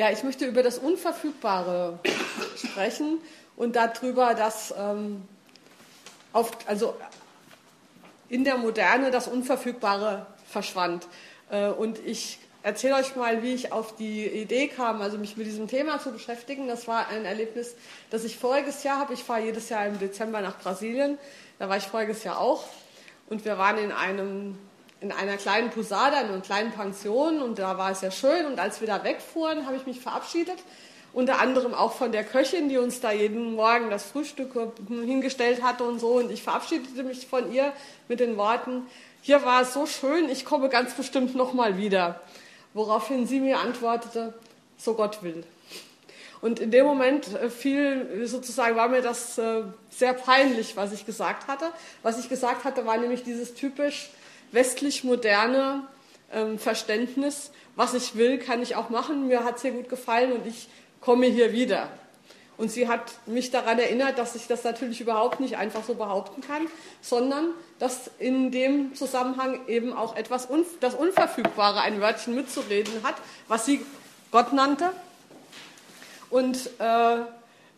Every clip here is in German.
Ja, ich möchte über das Unverfügbare sprechen und darüber, dass ähm, auf, also in der Moderne das Unverfügbare verschwand. Äh, und ich erzähle euch mal, wie ich auf die Idee kam, also mich mit diesem Thema zu beschäftigen. Das war ein Erlebnis, das ich voriges Jahr habe. Ich fahre jedes Jahr im Dezember nach Brasilien. Da war ich voriges Jahr auch. Und wir waren in einem in einer kleinen Posada, in einer kleinen Pension und da war es ja schön. Und als wir da wegfuhren, habe ich mich verabschiedet. Unter anderem auch von der Köchin, die uns da jeden Morgen das Frühstück hingestellt hatte und so. Und ich verabschiedete mich von ihr mit den Worten, hier war es so schön, ich komme ganz bestimmt nochmal wieder. Woraufhin sie mir antwortete, so Gott will. Und in dem Moment äh, fiel sozusagen, war mir das äh, sehr peinlich, was ich gesagt hatte. Was ich gesagt hatte, war nämlich dieses typisch westlich moderne ähm, Verständnis, was ich will, kann ich auch machen, mir hat es hier gut gefallen und ich komme hier wieder. Und sie hat mich daran erinnert, dass ich das natürlich überhaupt nicht einfach so behaupten kann, sondern dass in dem Zusammenhang eben auch etwas das Unverfügbare ein Wörtchen mitzureden hat, was sie Gott nannte. Und äh,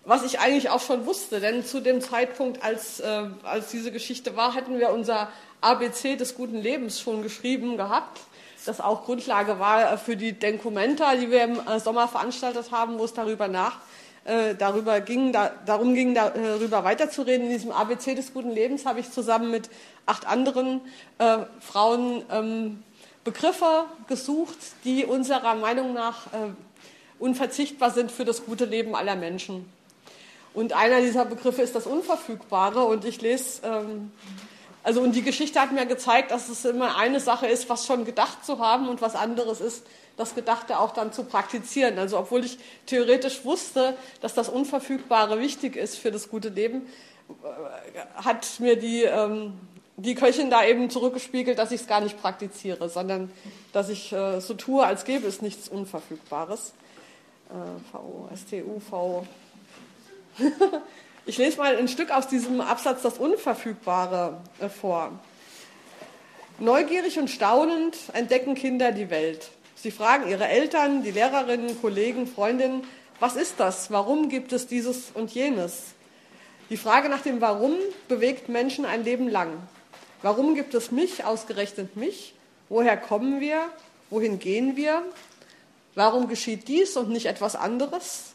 was ich eigentlich auch schon wusste, denn zu dem Zeitpunkt, als, äh, als diese Geschichte war, hatten wir unser ABC des guten Lebens schon geschrieben gehabt, das auch Grundlage war für die Denkumenta, die wir im äh, Sommer veranstaltet haben, wo es darüber nach äh, darüber ging, da, darum ging, darüber weiterzureden. In diesem ABC des guten Lebens habe ich zusammen mit acht anderen äh, Frauen ähm, Begriffe gesucht, die unserer Meinung nach äh, unverzichtbar sind für das gute Leben aller Menschen. Und einer dieser Begriffe ist das Unverfügbare. Und ich lese ähm, also und die Geschichte hat mir gezeigt, dass es immer eine Sache ist, was schon gedacht zu haben und was anderes ist, das Gedachte auch dann zu praktizieren. Also obwohl ich theoretisch wusste, dass das Unverfügbare wichtig ist für das gute Leben, äh, hat mir die, ähm, die Köchin da eben zurückgespiegelt, dass ich es gar nicht praktiziere, sondern dass ich äh, so tue, als gäbe es nichts Unverfügbares. Äh, V-O-S-T-U-V. Ich lese mal ein Stück aus diesem Absatz Das Unverfügbare äh, vor. Neugierig und staunend entdecken Kinder die Welt. Sie fragen ihre Eltern, die Lehrerinnen, Kollegen, Freundinnen, was ist das? Warum gibt es dieses und jenes? Die Frage nach dem Warum bewegt Menschen ein Leben lang. Warum gibt es mich, ausgerechnet mich? Woher kommen wir? Wohin gehen wir? Warum geschieht dies und nicht etwas anderes?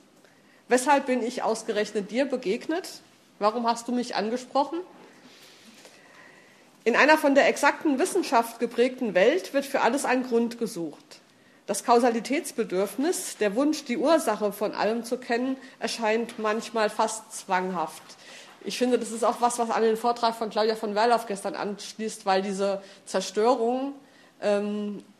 Weshalb bin ich ausgerechnet dir begegnet? Warum hast du mich angesprochen? In einer von der exakten Wissenschaft geprägten Welt wird für alles ein Grund gesucht. Das Kausalitätsbedürfnis, der Wunsch, die Ursache von allem zu kennen, erscheint manchmal fast zwanghaft. Ich finde, das ist auch was, was an den Vortrag von Claudia von Werlauf gestern anschließt, weil diese Zerstörung ähm, äh,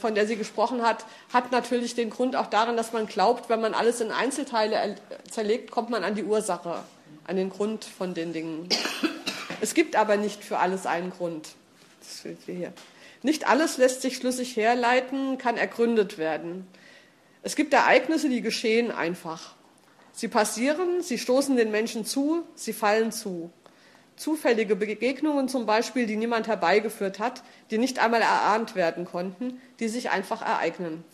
von der sie gesprochen hat, hat natürlich den Grund auch darin, dass man glaubt, wenn man alles in Einzelteile zerlegt, kommt man an die Ursache, an den Grund von den Dingen. Es gibt aber nicht für alles einen Grund. Das steht hier. Nicht alles lässt sich schlüssig herleiten, kann ergründet werden. Es gibt Ereignisse, die geschehen einfach. Sie passieren, sie stoßen den Menschen zu, sie fallen zu zufällige Begegnungen zum Beispiel, die niemand herbeigeführt hat, die nicht einmal erahnt werden konnten, die sich einfach ereignen.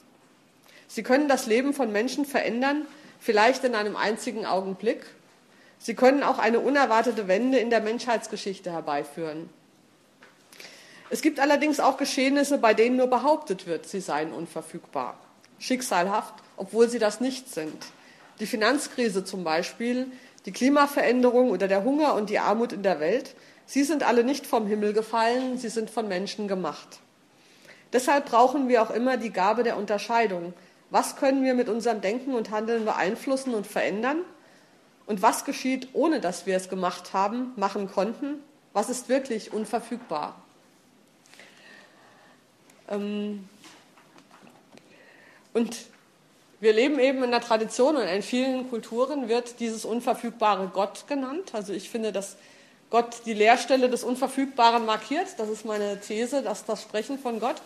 Sie können das Leben von Menschen verändern, vielleicht in einem einzigen Augenblick. Sie können auch eine unerwartete Wende in der Menschheitsgeschichte herbeiführen. Es gibt allerdings auch Geschehnisse, bei denen nur behauptet wird, sie seien unverfügbar. Schicksalhaft, obwohl sie das nicht sind. Die Finanzkrise zum Beispiel die Klimaveränderung oder der Hunger und die Armut in der Welt, sie sind alle nicht vom Himmel gefallen, sie sind von Menschen gemacht. Deshalb brauchen wir auch immer die Gabe der Unterscheidung. Was können wir mit unserem Denken und Handeln beeinflussen und verändern? Und was geschieht, ohne dass wir es gemacht haben, machen konnten? Was ist wirklich unverfügbar? Ähm und wir leben eben in der Tradition und in vielen Kulturen wird dieses unverfügbare Gott genannt. Also ich finde, dass Gott die Leerstelle des Unverfügbaren markiert. Das ist meine These, dass das Sprechen von Gott.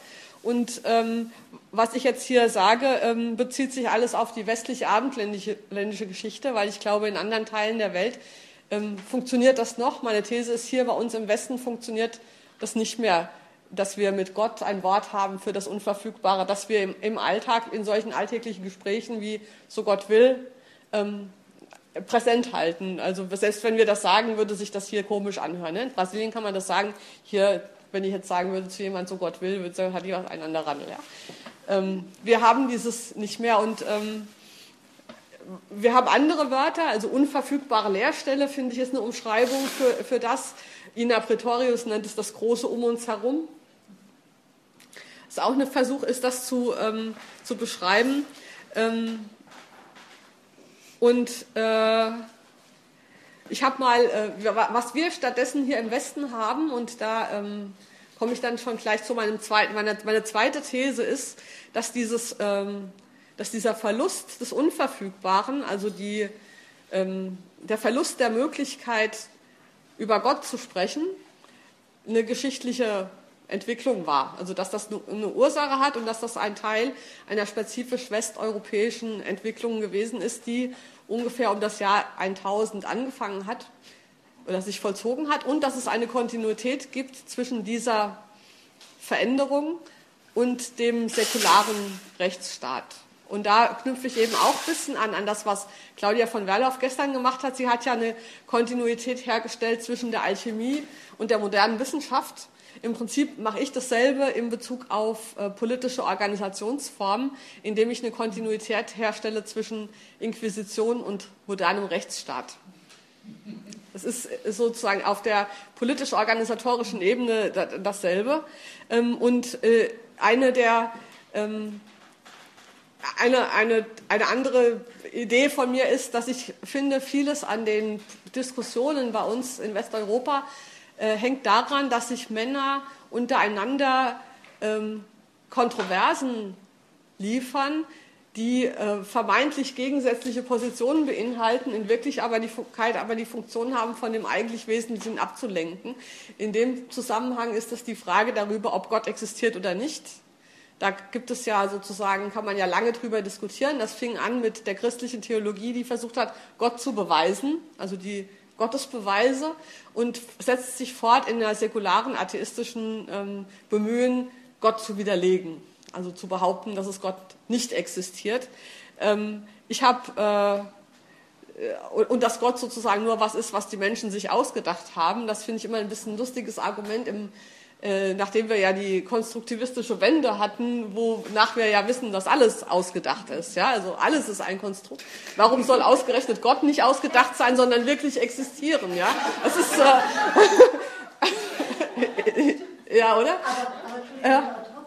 Und ähm, was ich jetzt hier sage, ähm, bezieht sich alles auf die westliche abendländische Geschichte, weil ich glaube, in anderen Teilen der Welt ähm, funktioniert das noch. Meine These ist hier, bei uns im Westen funktioniert das nicht mehr dass wir mit Gott ein Wort haben für das Unverfügbare, dass wir im, Alltag, in solchen alltäglichen Gesprächen wie so Gott will, ähm, präsent halten. Also selbst wenn wir das sagen, würde sich das hier komisch anhören. Ne? In Brasilien kann man das sagen. Hier, wenn ich jetzt sagen würde zu jemand, so Gott will, würde sagen, hat die was einander ran. Ja? Ähm, wir haben dieses nicht mehr und ähm, wir haben andere Wörter, also unverfügbare Leerstelle, finde ich, ist eine Umschreibung für, für das. Ina Pretorius nennt es das Große um uns herum. Ist auch ein Versuch, ist das zu, ähm, zu beschreiben. Ähm, und äh, ich habe mal, äh, was wir stattdessen hier im Westen haben, und da ähm, komme ich dann schon gleich zu meinem zweiten, meine, meine zweite These ist, dass, dieses, ähm, dass dieser Verlust des Unverfügbaren, also die, ähm, der Verlust der Möglichkeit, über Gott zu sprechen, eine geschichtliche Entwicklung war. Also dass das eine Ursache hat und dass das ein Teil einer spezifisch westeuropäischen Entwicklung gewesen ist, die ungefähr um das Jahr 1000 angefangen hat oder sich vollzogen hat und dass es eine Kontinuität gibt zwischen dieser Veränderung und dem säkularen Rechtsstaat. Und da knüpfe ich eben auch ein bisschen an, an das, was Claudia von Werlauf gestern gemacht hat. Sie hat ja eine Kontinuität hergestellt zwischen der Alchemie und der modernen Wissenschaft. Im Prinzip mache ich dasselbe in Bezug auf äh, politische Organisationsformen, indem ich eine Kontinuität herstelle zwischen Inquisition und modernem Rechtsstaat. Es ist sozusagen auf der politisch-organisatorischen Ebene dasselbe. Ähm, und äh, eine der ähm, eine, eine, eine andere Idee von mir ist, dass ich finde, vieles an den Diskussionen bei uns in Westeuropa äh, hängt daran, dass sich Männer untereinander ähm, Kontroversen liefern, die äh, vermeintlich gegensätzliche Positionen beinhalten, in Wirklichkeit aber die, aber die Funktion haben, von dem eigentlich Wesentlichen abzulenken. In dem Zusammenhang ist es die Frage darüber, ob Gott existiert oder nicht. Da gibt es ja sozusagen, kann man ja lange drüber diskutieren. Das fing an mit der christlichen Theologie, die versucht hat, Gott zu beweisen, also die Gottesbeweise, und setzt sich fort in der säkularen atheistischen ähm, Bemühen, Gott zu widerlegen, also zu behaupten, dass es Gott nicht existiert. Ähm, ich habe äh, und dass Gott sozusagen nur was ist, was die Menschen sich ausgedacht haben. Das finde ich immer ein bisschen ein lustiges Argument im äh, nachdem wir ja die konstruktivistische Wende hatten, wonach wir ja wissen, dass alles ausgedacht ist. Ja, also alles ist ein Konstrukt. Warum soll ausgerechnet Gott nicht ausgedacht sein, sondern wirklich existieren? Ja, das ist äh, ja, oder? Aber, aber, ja.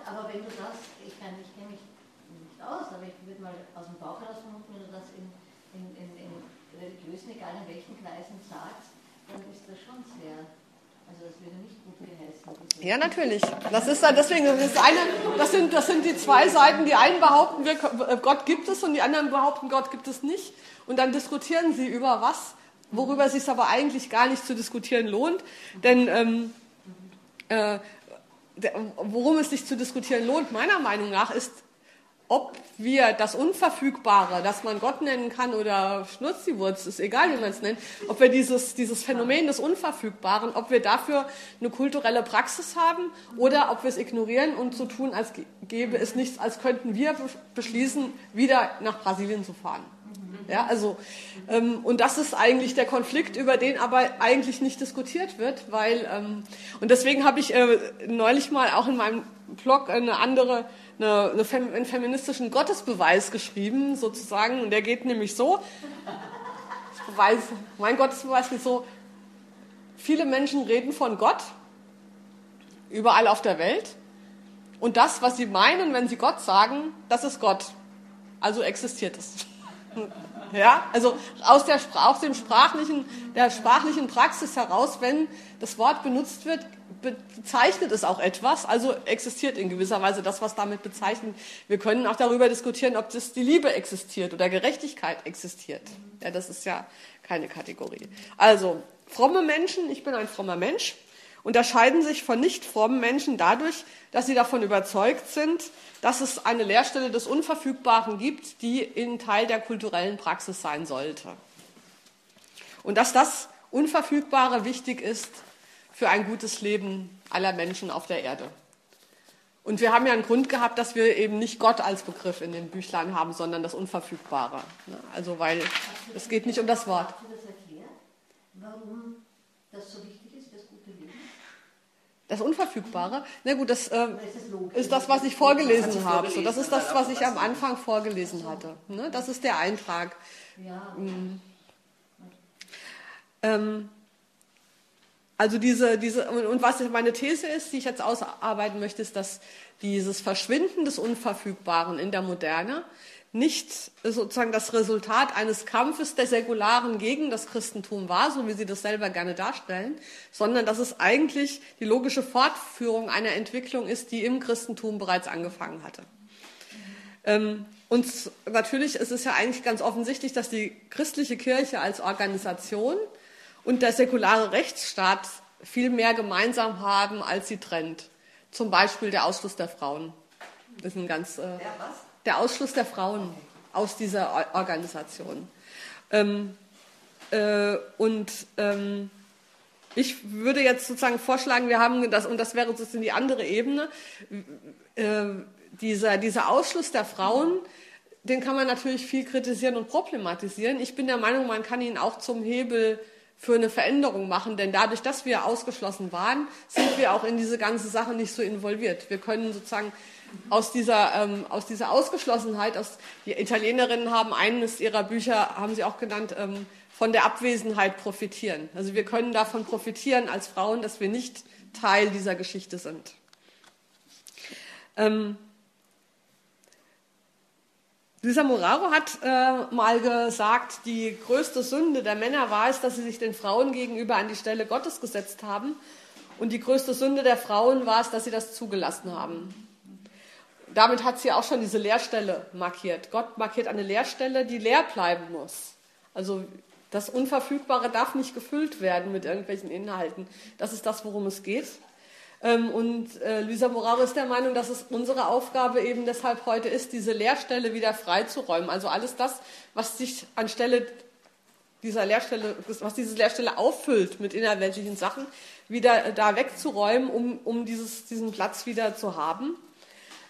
aber wenn du das, ich, kann, ich kenne mich nicht aus, aber ich würde mal aus dem Bauch heraus vermuten, wenn du das in, in, in, in religiösen, egal in welchen Kreisen sagst, dann ist das schon sehr, also das würde nicht ja, natürlich. Das ist deswegen, das ist eine, das sind, das sind die zwei Seiten. Die einen behaupten, wir, Gott gibt es und die anderen behaupten, Gott gibt es nicht. Und dann diskutieren sie über was, worüber es sich aber eigentlich gar nicht zu diskutieren lohnt. Denn ähm, äh, worum es sich zu diskutieren lohnt, meiner Meinung nach, ist ob wir das Unverfügbare, das man Gott nennen kann oder Schnurziwurz, ist egal, wie man es nennt, ob wir dieses, dieses Phänomen des Unverfügbaren, ob wir dafür eine kulturelle Praxis haben oder ob wir es ignorieren und so tun, als gäbe es nichts, als könnten wir beschließen, wieder nach Brasilien zu fahren. Ja, also, ähm, und das ist eigentlich der Konflikt, über den aber eigentlich nicht diskutiert wird, weil, ähm, und deswegen habe ich äh, neulich mal auch in meinem Blog eine andere eine, eine Fem einen feministischen Gottesbeweis geschrieben, sozusagen. Und der geht nämlich so. Ich beweise, mein Gottesbeweis geht so. Viele Menschen reden von Gott, überall auf der Welt. Und das, was sie meinen, wenn sie Gott sagen, das ist Gott. Also existiert es. Ja, also aus, der, aus dem sprachlichen, der sprachlichen Praxis heraus, wenn das Wort benutzt wird, bezeichnet es auch etwas, also existiert in gewisser Weise das, was damit bezeichnet. Wir können auch darüber diskutieren, ob das die Liebe existiert oder Gerechtigkeit existiert. Ja, das ist ja keine Kategorie. Also, fromme Menschen, ich bin ein frommer Mensch, unterscheiden sich von nicht frommen Menschen dadurch, dass sie davon überzeugt sind, dass es eine Lehrstelle des Unverfügbaren gibt, die in Teil der kulturellen Praxis sein sollte. Und dass das Unverfügbare wichtig ist für ein gutes Leben aller Menschen auf der Erde. Und wir haben ja einen Grund gehabt, dass wir eben nicht Gott als Begriff in den Büchlein haben, sondern das Unverfügbare. Ne? Also weil es geht nicht um das Wort. Hast du das erklärt, warum das so wichtig ist, das gute Leben? Das Unverfügbare? Na gut, das äh, ist das, was ich vorgelesen habe. So, das ist das, was ich am. Anfang vorgelesen hatte. Ne? Das ist der Eintrag. Ja, Ähm, also diese, diese, und, was meine These ist, die ich jetzt ausarbeiten möchte, ist, dass dieses Verschwinden des Unverfügbaren in der Moderne nicht sozusagen das Resultat eines Kampfes der Säkularen gegen das Christentum war, so wie sie das selber gerne darstellen, sondern dass es eigentlich die logische Fortführung einer Entwicklung ist, die im Christentum bereits angefangen hatte. Ähm, und natürlich ist es ja eigentlich ganz offensichtlich, dass die christliche Kirche als Organisation und der säkulare Rechtsstaat viel mehr gemeinsam haben, als sie trennt. Zum Beispiel der Ausschluss der Frauen. Das ist ein ganz, äh, was? der Ausschluss der Frauen aus dieser O- Organisation. Ähm, äh, und ähm, ich würde jetzt sozusagen vorschlagen, wir haben das, und das wäre sozusagen die andere Ebene, äh, dieser, dieser Ausschluss der Frauen, den kann man natürlich viel kritisieren und problematisieren. Ich bin der Meinung, man kann ihn auch zum Hebel für eine Veränderung machen, denn dadurch, dass wir ausgeschlossen waren, sind wir auch in diese ganze Sache nicht so involviert. Wir können sozusagen aus dieser, ähm, aus dieser Ausgeschlossenheit, aus, die Italienerinnen haben eines ihrer Bücher, haben sie auch genannt, ähm, von der Abwesenheit profitieren. Also wir können davon profitieren als Frauen, dass wir nicht Teil dieser Geschichte sind. Ähm, Lisa Moraro hat äh, mal gesagt, die größte Sünde der Männer war es, dass sie sich den Frauen gegenüber an die Stelle Gottes gesetzt haben. Und die größte Sünde der Frauen war es, dass sie das zugelassen haben. Damit hat sie auch schon diese Leerstelle markiert. Gott markiert eine Leerstelle, die leer bleiben muss. Also das Unverfügbare darf nicht gefüllt werden mit irgendwelchen Inhalten. Das ist das, worum es geht. Ähm, Und äh, Lisa Moraro ist der Meinung, dass es unsere Aufgabe eben deshalb heute ist, diese Leerstelle wieder freizuräumen. Also alles das, was sich anstelle dieser Leerstelle, was diese Leerstelle auffüllt mit innerweltlichen Sachen, wieder da wegzuräumen, um, um dieses, diesen Platz wieder zu haben.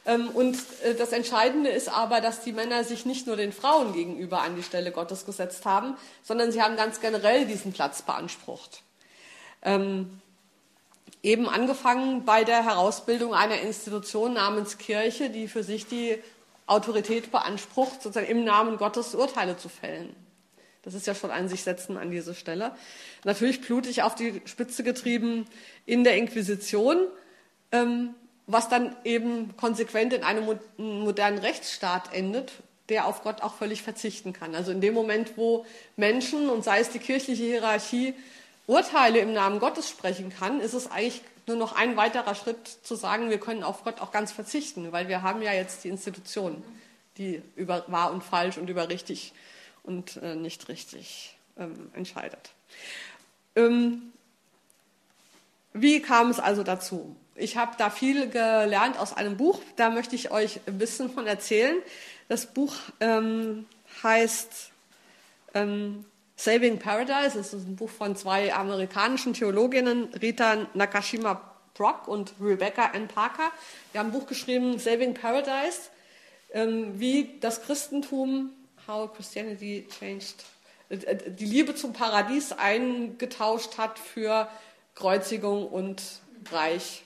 Ähm, Und äh, das Entscheidende ist aber, dass die Männer sich nicht nur den Frauen gegenüber an die Stelle Gottes gesetzt haben, sondern sie haben ganz generell diesen Platz beansprucht. Ähm, eben angefangen bei der Herausbildung einer Institution namens Kirche, die für sich die Autorität beansprucht, sozusagen im Namen Gottes Urteile zu fällen. Das ist ja schon ein sich setzen an diese Stelle. Natürlich blutig auf die Spitze getrieben in der Inquisition, ähm, was dann eben konsequent in einem mo- modernen Rechtsstaat endet, der auf Gott auch völlig verzichten kann. Also in dem Moment, wo Menschen und sei es die kirchliche Hierarchie Urteile im Namen Gottes sprechen kann, ist es eigentlich nur noch ein weiterer Schritt zu sagen, wir können auf Gott auch ganz verzichten, weil wir haben ja jetzt die Institution, die über wahr und falsch und über richtig und äh, nicht richtig ähm, entscheidet. Ähm, wie kam es also dazu? Ich habe da viel gelernt aus einem Buch, da möchte ich euch ein bisschen von erzählen. Das Buch ähm, heißt ähm, Saving Paradise. Es ist ein Buch von zwei amerikanischen Theologinnen, Rita Nakashima Brock und Rebecca N. Parker. Die haben ein Buch geschrieben, Saving Paradise, ähm, wie das Christentum, how Christianity changed, äh, äh, die Liebe zum Paradies eingetauscht hat für Kreuzigung und Reich.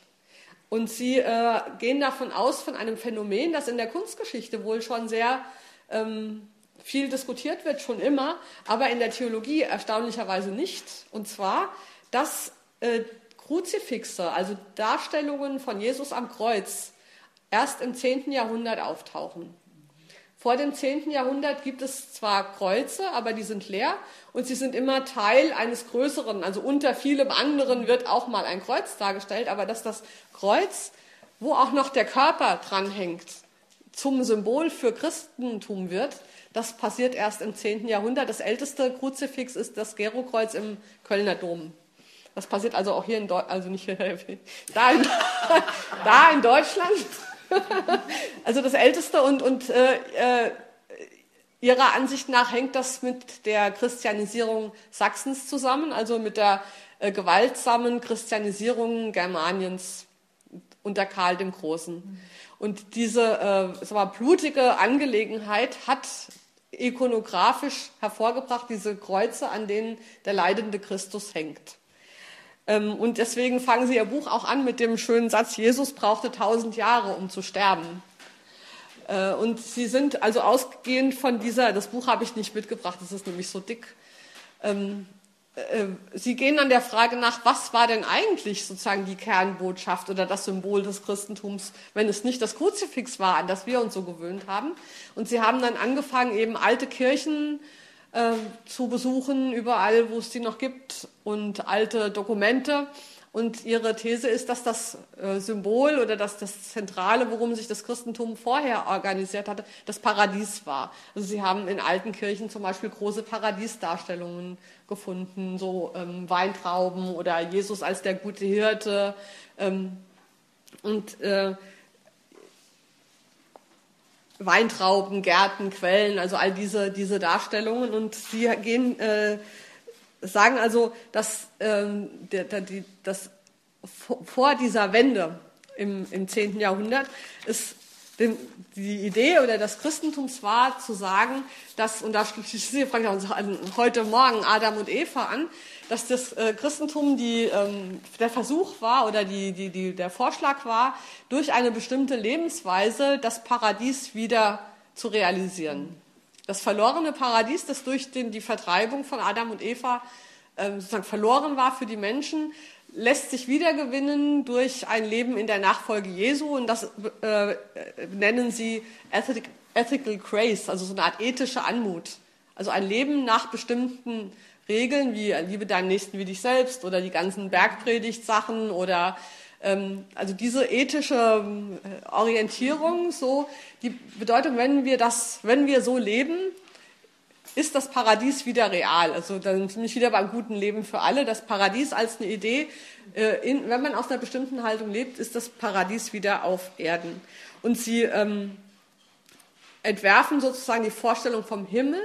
Und sie äh, gehen davon aus, von einem Phänomen, das in der Kunstgeschichte wohl schon sehr ähm, viel diskutiert wird, schon immer, aber in der Theologie erstaunlicherweise nicht. Und zwar, dass äh, Kruzifixe, also Darstellungen von Jesus am Kreuz, erst im 10. Jahrhundert auftauchen. Vor dem 10. Jahrhundert gibt es zwar Kreuze, aber die sind leer und sie sind immer Teil eines größeren, also unter vielem anderen wird auch mal ein Kreuz dargestellt, aber dass das Kreuz, wo auch noch der Körper dranhängt, zum Symbol für Christentum wird, das passiert erst im 10. Jahrhundert. Das älteste Kruzifix ist das Gerokreuz im Kölner Dom. Das passiert also auch hier in Deutschland, also nicht da in, da in Deutschland. Also das älteste und, und äh, äh, ihrer Ansicht nach hängt das mit der Christianisierung Sachsens zusammen, also mit der äh, gewaltsamen Christianisierung Germaniens unter Karl dem Großen. Und diese äh, war blutige Angelegenheit hat ikonografisch hervorgebracht diese Kreuze, an denen der leidende Christus hängt. Ähm, und deswegen fangen Sie Ihr Buch auch an mit dem schönen Satz, Jesus brauchte tausend Jahre, um zu sterben. Äh, und Sie sind also ausgehend von dieser, das Buch habe ich nicht mitgebracht, das ist nämlich so dick, ähm, äh, Sie gehen dann der Frage nach, was war denn eigentlich sozusagen die Kernbotschaft oder das Symbol des Christentums, wenn es nicht das Kruzifix war, an das wir uns so gewöhnt haben. Und Sie haben dann angefangen, eben alte Kirchen äh, zu besuchen, überall, wo es die noch gibt, und alte Dokumente und ihre These ist, dass das äh, Symbol oder dass das Zentrale, worum sich das Christentum vorher organisiert hatte, das Paradies war. Also sie haben in alten Kirchen zum Beispiel große Paradiesdarstellungen gefunden, so ähm, Weintrauben oder Jesus als der gute Hirte. Ähm, und äh, Weintrauben, Gärten, Quellen, also all diese, diese Darstellungen. Und sie gehen äh, sagen also, dass, ähm, der, der, die, dass vor dieser Wende im, im 10. Jahrhundert ist die Idee oder das Christentums war zu sagen, dass, und da schließt sich heute Morgen Adam und Eva an, dass das äh, Christentum die, ähm, der Versuch war oder die, die, die, der Vorschlag war, durch eine bestimmte Lebensweise das Paradies wieder zu realisieren. Das verlorene Paradies, das durch den, die Vertreibung von Adam und Eva ähm, sozusagen verloren war für die Menschen, lässt sich wiedergewinnen durch ein Leben in der Nachfolge Jesu und das äh, nennen sie Ethic, Ethical Grace, also so eine Art ethische Anmut. Also ein Leben nach bestimmten Regeln wie liebe deinen Nächsten wie dich selbst oder die ganzen Bergpredigtsachen oder also diese ethische äh, Orientierung, so die Bedeutung, wenn wir das, wenn wir so leben, ist das Paradies wieder real. Also dann bin ich wieder beim guten Leben für alle. Das Paradies als eine Idee, äh, in, wenn man aus einer bestimmten Haltung lebt, ist das Paradies wieder auf Erden. Und sie ähm, entwerfen sozusagen die Vorstellung vom Himmel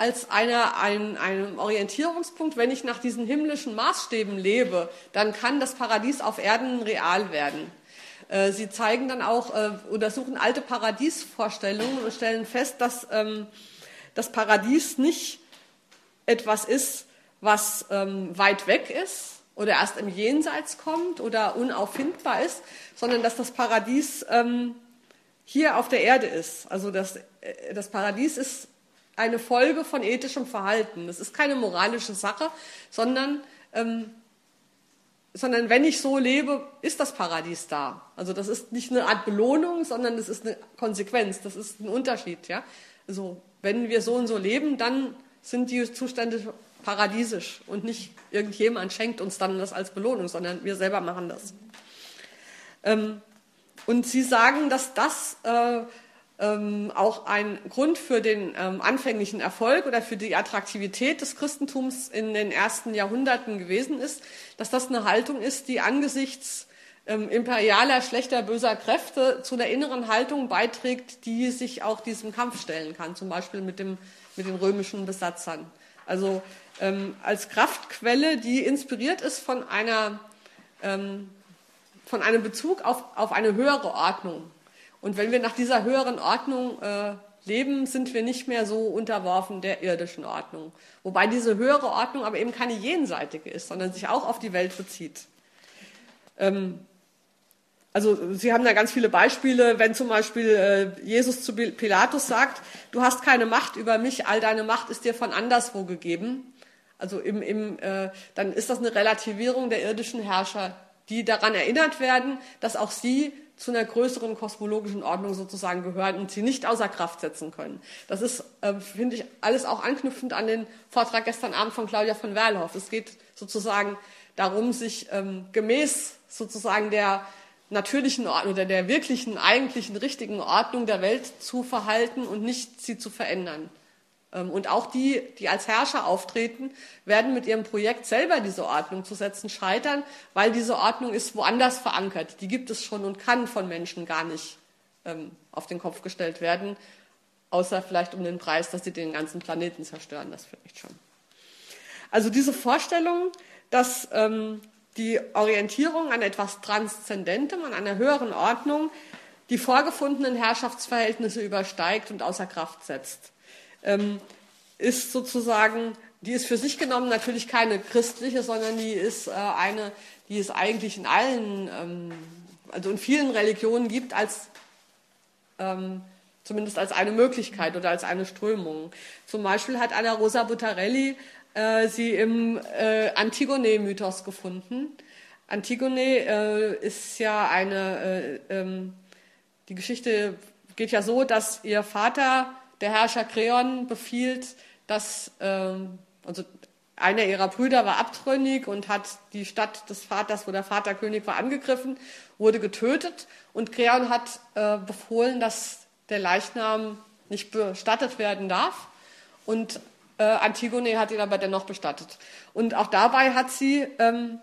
als eine, ein, ein Orientierungspunkt. Wenn ich nach diesen himmlischen Maßstäben lebe, dann kann das Paradies auf Erden real werden. Äh, sie zeigen dann auch, äh, untersuchen alte Paradiesvorstellungen und stellen fest, dass ähm, das Paradies nicht etwas ist, was ähm, weit weg ist oder erst im Jenseits kommt oder unauffindbar ist, sondern dass das Paradies ähm, hier auf der Erde ist. Also das, äh, das Paradies ist eine Folge von ethischem Verhalten. Das ist keine moralische Sache, sondern, ähm, sondern wenn ich so lebe, ist das Paradies da. Also das ist nicht eine Art Belohnung, sondern das ist eine Konsequenz, das ist ein Unterschied. Ja? Also wenn wir so und so leben, dann sind die Zustände paradiesisch und nicht irgendjemand schenkt uns dann das als Belohnung, sondern wir selber machen das. Ähm, und Sie sagen, dass das äh, ähm, auch ein Grund für den ähm, anfänglichen Erfolg oder für die Attraktivität des Christentums in den ersten Jahrhunderten gewesen ist, dass das eine Haltung ist, die angesichts ähm, imperialer, schlechter, böser Kräfte zu einer inneren Haltung beiträgt, die sich auch diesem Kampf stellen kann, zum Beispiel mit, dem, mit den römischen Besatzern. Also ähm, als Kraftquelle, die inspiriert ist von einer ähm, von einem Bezug auf, auf eine höhere Ordnung. Und wenn wir nach dieser höheren Ordnung äh, leben, sind wir nicht mehr so unterworfen der irdischen Ordnung. Wobei diese höhere Ordnung aber eben keine jenseitige ist, sondern sich auch auf die Welt bezieht. Ähm, also Sie haben da ganz viele Beispiele, wenn zum Beispiel äh, Jesus zu Pilatus sagt, du hast keine Macht über mich, all deine Macht ist dir von anderswo gegeben. Also im, im, äh, dann ist das eine Relativierung der irdischen Herrscher, die daran erinnert werden, dass auch sie zu einer größeren kosmologischen Ordnung sozusagen gehören und sie nicht außer Kraft setzen können. Das ist, äh, finde ich, alles auch anknüpfend an den Vortrag gestern Abend von Claudia von Werlhoff. Es geht sozusagen darum, sich ähm, gemäß sozusagen der natürlichen Ordnung oder der wirklichen, eigentlichen, richtigen Ordnung der Welt zu verhalten und nicht sie zu verändern. Ähm, und auch die, die als Herrscher auftreten, werden mit ihrem Projekt selber diese Ordnung zu setzen scheitern, weil diese Ordnung ist woanders verankert. Die gibt es schon und kann von Menschen gar nicht ähm, auf den Kopf gestellt werden, außer vielleicht um den Preis, dass sie den ganzen Planeten zerstören. Das vielleicht schon. Also diese Vorstellung, dass ähm, die Orientierung an etwas Transzendentem, an einer höheren Ordnung, die vorgefundenen Herrschaftsverhältnisse übersteigt und außer Kraft setzt. Ähm, ist sozusagen, die ist für sich genommen natürlich keine christliche, sondern die ist äh, eine, die es eigentlich in allen, ähm, also in vielen Religionen gibt, als ähm, zumindest als eine Möglichkeit oder als eine Strömung. Zum Beispiel hat Anna Rosa Buttarelli äh, sie im äh, Antigone-Mythos gefunden. Antigone äh, ist ja eine, äh, ähm, die Geschichte geht ja so, dass ihr Vater, der Herrscher Kreon, befiehlt, dass, ähm, also einer ihrer Brüder war abtrünnig und hat die Stadt des Vaters, wo der Vater König war, angegriffen, wurde getötet und Kreon hat äh, befohlen, dass der Leichnam nicht bestattet werden darf. Und äh, Antigone hat ihn aber dennoch bestattet. Und auch dabei hat sie ähm,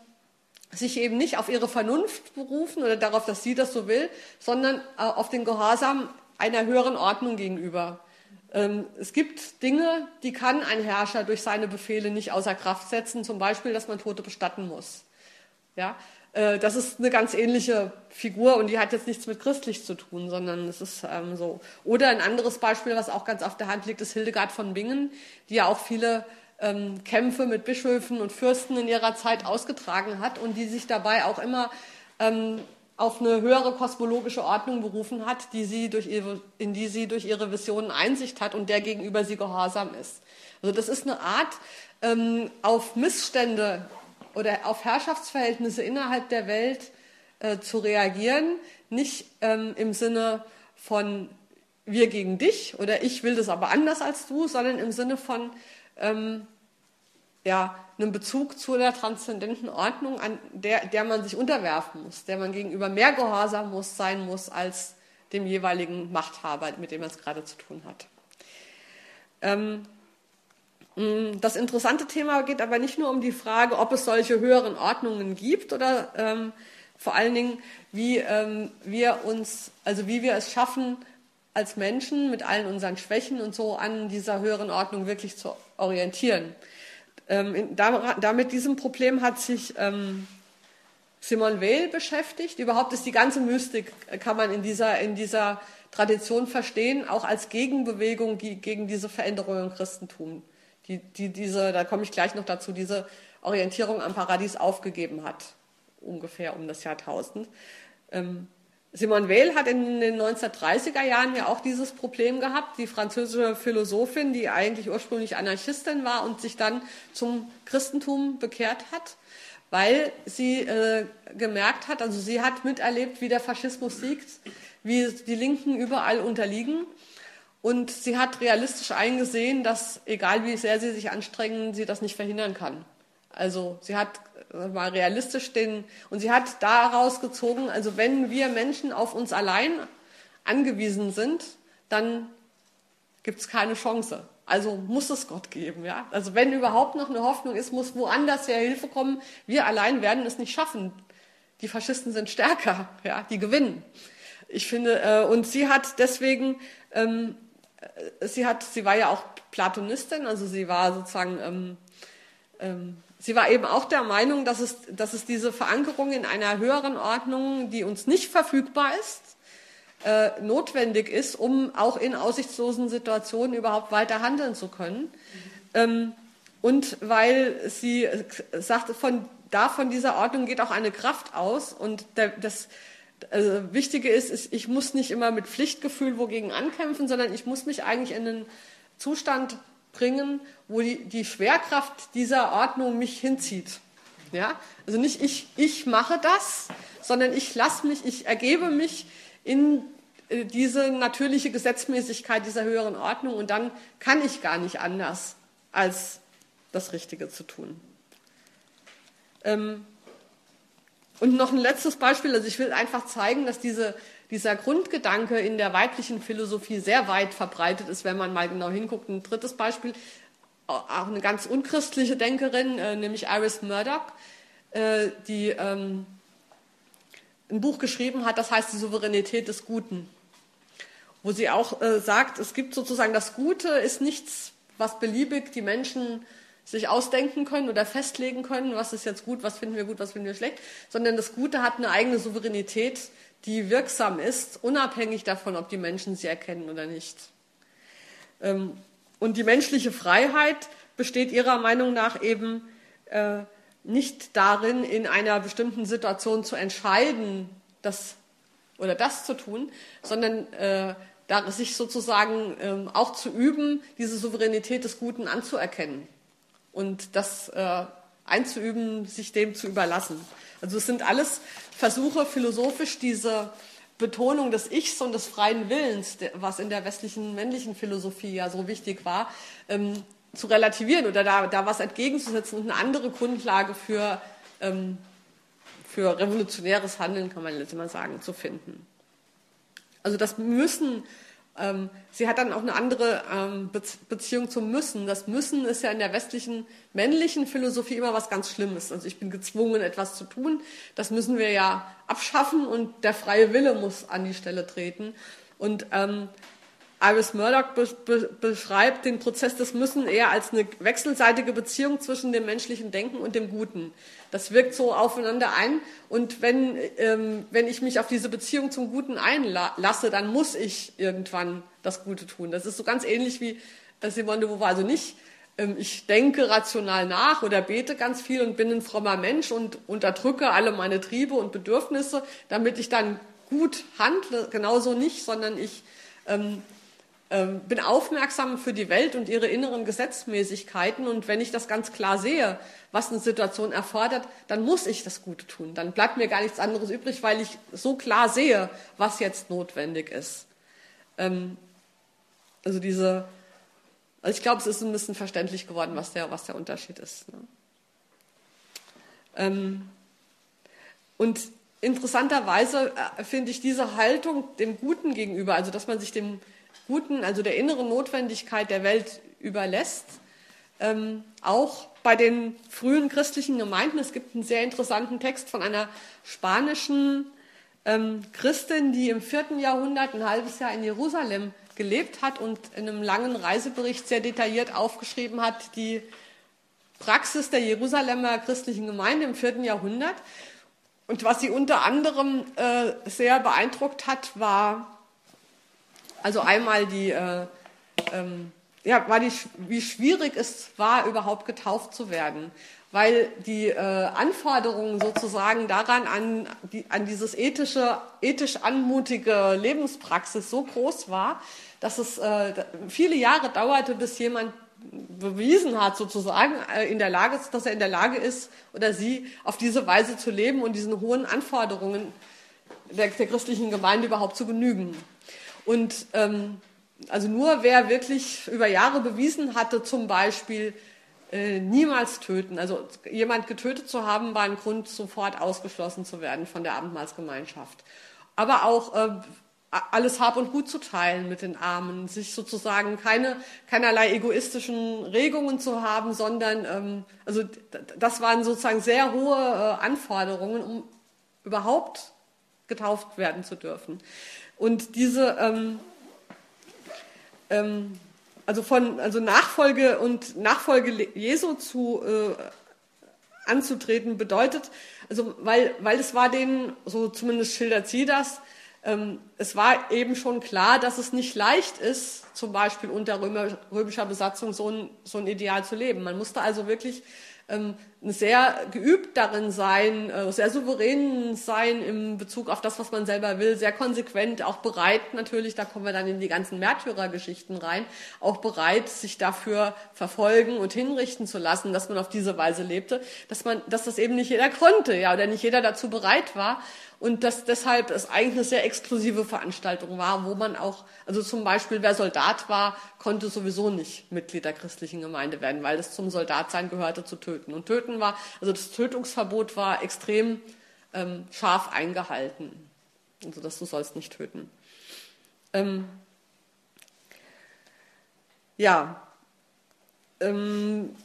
sich eben nicht auf ihre Vernunft berufen oder darauf, dass sie das so will, sondern äh, auf den Gehorsam einer höheren Ordnung gegenüber. Ähm, es gibt Dinge, die kann ein Herrscher durch seine Befehle nicht außer Kraft setzen, zum Beispiel, dass man Tote bestatten muss. Ja, äh, das ist eine ganz ähnliche Figur und die hat jetzt nichts mit christlich zu tun, sondern es ist ähm, so. Oder ein anderes Beispiel, was auch ganz auf der Hand liegt, ist Hildegard von Bingen, die ja auch viele ähm, Kämpfe mit Bischöfen und Fürsten in ihrer Zeit ausgetragen hat und die sich dabei auch immer ähm, auf eine höhere kosmologische Ordnung berufen hat, die sie durch ihre, in die sie durch ihre Visionen Einsicht hat und der gegenüber sie gehorsam ist. Also das ist eine Art, ähm, auf Missstände oder auf Herrschaftsverhältnisse innerhalb der Welt äh, zu reagieren, nicht ähm, im Sinne von wir gegen dich oder ich will das aber anders als du, sondern im Sinne von ähm, ja, einem Bezug zu einer transzendenten Ordnung, an der, der man sich unterwerfen muss, der man gegenüber mehr gehorsam muss, sein muss als dem jeweiligen Machthaber, mit dem man es gerade zu tun hat. Ähm, Mm, das interessante Thema geht aber nicht nur um die Frage, ob es solche höheren Ordnungen gibt oder ähm, vor allen Dingen, wie ähm, wir uns, also wie wir es schaffen, als Menschen mit allen unseren Schwächen und so an dieser höheren Ordnung wirklich zu orientieren. Ähm, da, damit diesem Problem hat sich ähm, Simone Weil beschäftigt. Überhaupt ist die ganze Mystik, äh, kann man in dieser, in dieser Tradition verstehen, auch als Gegenbewegung gegen diese Veränderung im Christentum die, die diese, da komme ich gleich noch dazu, diese Orientierung am Paradies aufgegeben hat, ungefähr um das Jahrtausend. Ähm, Simone Weil hat in den 1930er Jahren ja auch dieses Problem gehabt, die französische Philosophin, die eigentlich ursprünglich Anarchistin war und sich dann zum Christentum bekehrt hat, weil sie äh, gemerkt hat, also sie hat miterlebt, wie der Faschismus siegt, wie die Linken überall unterliegen und sie hat realistisch eingesehen, dass egal wie sehr sie sich anstrengen, sie das nicht verhindern kann. Also sie hat mal realistisch den, und sie hat daraus gezogen, also wenn wir Menschen auf uns allein angewiesen sind, dann gibt es keine Chance. Also muss es Gott geben, ja. Also wenn überhaupt noch eine Hoffnung ist, muss woanders her Hilfe kommen. Wir allein werden es nicht schaffen. Die Faschisten sind stärker, ja, die gewinnen. Ich finde, äh, und sie hat deswegen ähm, äh, sie hat, sie war ja auch Platonistin, also sie war sozusagen, ähm, ähm, sie war eben auch der Meinung, dass es, dass es diese Verankerung in einer höheren Ordnung, die uns nicht verfügbar ist, äh, notwendig ist, um auch in aussichtslosen Situationen überhaupt weiter handeln zu können. Ähm, und weil sie äh, sagte, von da von dieser Ordnung geht auch eine Kraft aus und der, das, also Wichtige ist, ist, ich muss nicht immer mit Pflichtgefühl wogegen ankämpfen, sondern ich muss mich eigentlich in einen Zustand bringen, wo die, die Schwerkraft dieser Ordnung mich hinzieht. Ja? Also nicht ich, ich mache das, sondern ich lasse mich, ich ergebe mich in äh, diese natürliche Gesetzmäßigkeit dieser höheren Ordnung und dann kann ich gar nicht anders, als das Richtige zu tun. Ähm, und noch ein letztes Beispiel, also ich will einfach zeigen, dass diese, dieser Grundgedanke in der weiblichen Philosophie sehr weit verbreitet ist, wenn man mal genau hinguckt. Ein drittes Beispiel, auch eine ganz unchristliche Denkerin, äh, nämlich Iris Murdoch, äh, die ähm, ein Buch geschrieben hat, das heißt die Souveränität des Guten, wo sie auch äh, sagt, es gibt sozusagen das Gute ist nichts, was beliebig die Menschen sich ausdenken können oder festlegen können, was ist jetzt gut, was finden wir gut, was finden wir schlecht, sondern das Gute hat eine eigene Souveränität, die wirksam ist, unabhängig davon, ob die Menschen sie erkennen oder nicht. Ähm, und die menschliche Freiheit besteht ihrer Meinung nach eben äh, nicht darin, in einer bestimmten Situation zu entscheiden, das oder das zu tun, sondern äh, sich sozusagen ähm, auch zu üben, diese Souveränität des Guten anzuerkennen und das äh, einzuüben, sich dem zu überlassen. Also es sind alles Versuche, philosophisch diese Betonung des Ichs und des freien Willens, was in der westlichen männlichen Philosophie ja so wichtig war, ähm, zu relativieren oder da, da was entgegenzusetzen und eine andere Grundlage für, ähm, für revolutionäres Handeln, kann man jetzt mal sagen, zu finden. Also das Müssen, ähm, sie hat dann auch eine andere ähm, Beziehung zum Müssen. Das Müssen ist ja in der westlichen männlichen Philosophie immer was ganz Schlimmes. Also ich bin gezwungen, etwas zu tun. Das müssen wir ja abschaffen und der freie Wille muss an die Stelle treten. Und ähm, Iris Murdoch be be beschreibt den Prozess des Müssen eher als eine wechselseitige Beziehung zwischen dem menschlichen Denken und dem Guten. Das wirkt so aufeinander ein. Und wenn, ähm, wenn ich mich auf diese Beziehung zum Guten einlasse, dann muss ich irgendwann das Gute tun. Das ist so ganz ähnlich wie Simone de Beauvoir. Also nicht, ähm, ich denke rational nach oder bete ganz viel und bin ein frommer Mensch und unterdrücke alle meine Triebe und Bedürfnisse, damit ich dann gut handle. Genauso nicht, sondern ich ähm, ähm, bin aufmerksam für die Welt und ihre inneren Gesetzmäßigkeiten und wenn ich das ganz klar sehe, was eine Situation erfordert, dann muss ich das Gute tun. Dann bleibt mir gar nichts anderes übrig, weil ich so klar sehe, was jetzt notwendig ist. Ähm, also diese, also ich glaube, es ist ein bisschen verständlich geworden, was der, was der Unterschied ist. Ne? Ähm, und interessanterweise äh, finde ich diese Haltung dem Guten gegenüber, also dass man sich dem guten, also der inneren Notwendigkeit der Welt überlässt. Ähm, auch bei den frühen christlichen Gemeinden. Es gibt einen sehr interessanten Text von einer spanischen ähm, Christin, die im vierten Jahrhundert ein halbes Jahr in Jerusalem gelebt hat und in einem langen Reisebericht sehr detailliert aufgeschrieben hat, die Praxis der Jerusalemer christlichen Gemeinde im vierten Jahrhundert. Und was sie unter anderem äh, sehr beeindruckt hat, war also einmal die, äh, ähm, ja, war die, wie schwierig es war, überhaupt getauft zu werden, weil die äh, Anforderungen sozusagen daran an, die, an dieses ethische, ethisch anmutige Lebenspraxis so groß war, dass es äh, viele Jahre dauerte, bis jemand bewiesen hat, sozusagen, äh, in der Lage, dass er in der Lage ist oder sie auf diese Weise zu leben und diesen hohen Anforderungen der, der christlichen Gemeinde überhaupt zu genügen. Und ähm, also nur wer wirklich über Jahre bewiesen hatte, zum Beispiel äh, niemals töten, also jemand getötet zu haben, war ein Grund, sofort ausgeschlossen zu werden von der Abendmahlsgemeinschaft. Aber auch äh, alles Hab und Gut zu teilen mit den Armen, sich sozusagen keine, keinerlei egoistischen Regungen zu haben, sondern ähm, also das waren sozusagen sehr hohe äh, Anforderungen, um überhaupt getauft werden zu dürfen. Und diese, ähm, ähm, also von, also Nachfolge und Nachfolge Jesu zu äh, anzutreten bedeutet, also weil, weil es war denen, so zumindest schildert sie das, ähm, es war eben schon klar, dass es nicht leicht ist, zum Beispiel unter Römer, römischer Besatzung so ein, so ein Ideal zu leben. Man musste also wirklich ähm, sehr geübt darin sein, äh, sehr souverän sein im Bezug auf das, was man selber will, sehr konsequent, auch bereit natürlich, da kommen wir dann in die ganzen Märtyrergeschichten rein, auch bereit, sich dafür verfolgen und hinrichten zu lassen, dass man auf diese Weise lebte, dass man, dass das eben nicht jeder konnte, ja, oder nicht jeder dazu bereit war und dass deshalb es eigentlich eine sehr exklusive Veranstaltung war, wo man auch, also zum Beispiel wer Soldat war, konnte sowieso nicht Mitglied der christlichen Gemeinde werden, weil es zum Soldatsein gehörte zu töten. Und töten war, also das Tötungsverbot war extrem ähm, scharf eingehalten. Also dass du sollst nicht töten. Ähm, ja, ähm,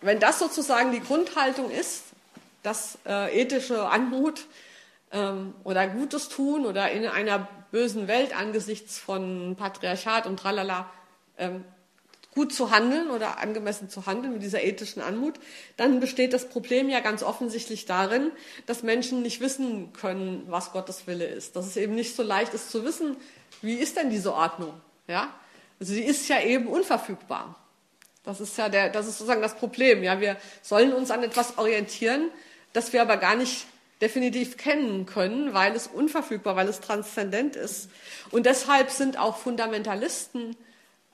wenn das sozusagen die Grundhaltung ist, dass äh, ethische Anmut ähm, oder Gutes tun oder in einer bösen Welt angesichts von Patriarchat und tralala ähm, gut zu handeln oder angemessen zu handeln mit dieser ethischen Anmut, dann besteht das Problem ja ganz offensichtlich darin, dass Menschen nicht wissen können, was Gottes Wille ist. Dass es eben nicht so leicht ist zu wissen, wie ist denn diese Ordnung? Ja? Also sie ist ja eben unverfügbar. Das ist ja der, das ist sozusagen das Problem. Ja, wir sollen uns an etwas orientieren, das wir aber gar nicht definitiv kennen können, weil es unverfügbar, weil es transzendent ist. Und deshalb sind auch Fundamentalisten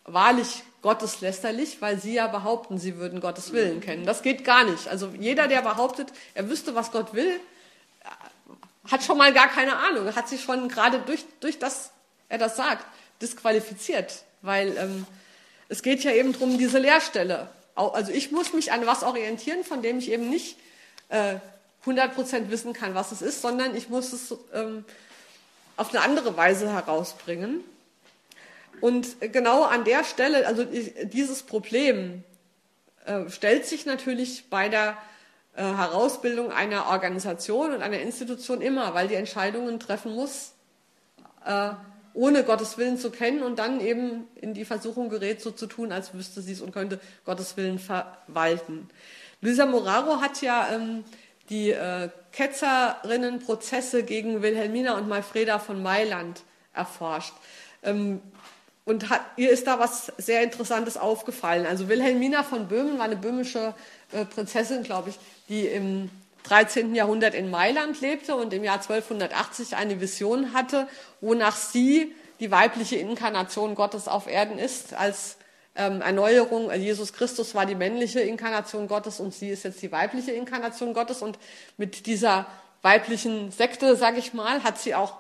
wahrlich gotteslästerlich, weil sie ja behaupten, sie würden Gottes Willen kennen. Das geht gar nicht. Also jeder, der behauptet, er wüsste, was Gott will, hat schon mal gar keine Ahnung, hat sich schon gerade durch, durch das, er das sagt, disqualifiziert, weil ähm, es geht ja eben darum, diese Leerstelle. Also ich muss mich an was orientieren, von dem ich eben nicht äh, 100% wissen kann, was es ist, sondern ich muss es ähm, auf eine andere Weise herausbringen. Und genau an der Stelle, also dieses Problem äh, stellt sich natürlich bei der äh, Herausbildung einer Organisation und einer Institution immer, weil die Entscheidungen treffen muss, äh, ohne Gottes Willen zu kennen und dann eben in die Versuchung gerät, so zu tun, als wüsste sie es und könnte Gottes Willen verwalten. Luisa Moraro hat ja ähm, die äh, Ketzerinnenprozesse gegen Wilhelmina und Malfreda von Mailand erforscht. Ähm, und hat, ihr ist da was sehr Interessantes aufgefallen. Also Wilhelmina von Böhmen war eine böhmische äh, Prinzessin, glaube ich, die im 13. Jahrhundert in Mailand lebte und im Jahr 1280 eine Vision hatte, wonach sie die weibliche Inkarnation Gottes auf Erden ist, als ähm, Erneuerung. Jesus Christus war die männliche Inkarnation Gottes und sie ist jetzt die weibliche Inkarnation Gottes. Und mit dieser weiblichen Sekte, sage ich mal, hat sie auch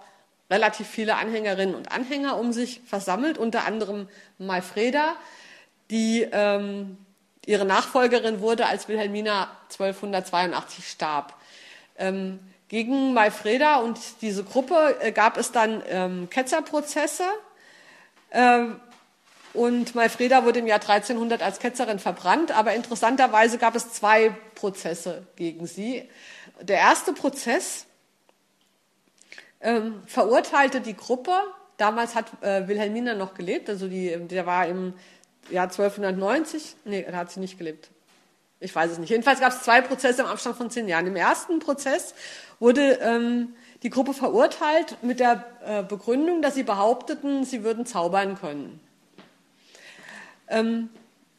relativ viele Anhängerinnen und Anhänger um sich versammelt, unter anderem Malfreda, die ähm, ihre Nachfolgerin wurde, als Wilhelmina 1282 starb. Ähm, gegen Malfreda und diese Gruppe äh, gab es dann ähm, Ketzerprozesse. Ähm, und Malfreda wurde im Jahr 1300 als Ketzerin verbrannt, aber interessanterweise gab es zwei Prozesse gegen sie. Der erste Prozess ähm, verurteilte die Gruppe, damals hat äh, Wilhelmina noch gelebt, also die, der war im Jahr 1290, nee, da hat sie nicht gelebt. Ich weiß es nicht. Jedenfalls gab es zwei Prozesse im Abstand von zehn Jahren. Im ersten Prozess wurde ähm, die Gruppe verurteilt mit der äh, Begründung, dass sie behaupteten, sie würden zaubern können. Ähm,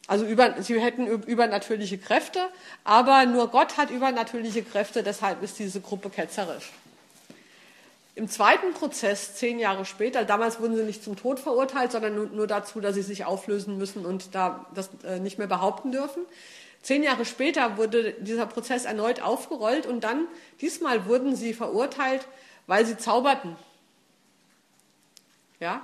also über, sie hätten übernatürliche Kräfte, aber nur Gott hat übernatürliche Kräfte, deshalb ist diese Gruppe ketzerisch. Im zweiten Prozess, zehn Jahre später, damals wurden sie nicht zum Tod verurteilt, sondern nur, nur dazu, dass sie sich auflösen müssen und da das äh, nicht mehr behaupten dürfen. Zehn Jahre später wurde dieser Prozess erneut aufgerollt und dann, diesmal wurden sie verurteilt, weil sie zauberten. Ja?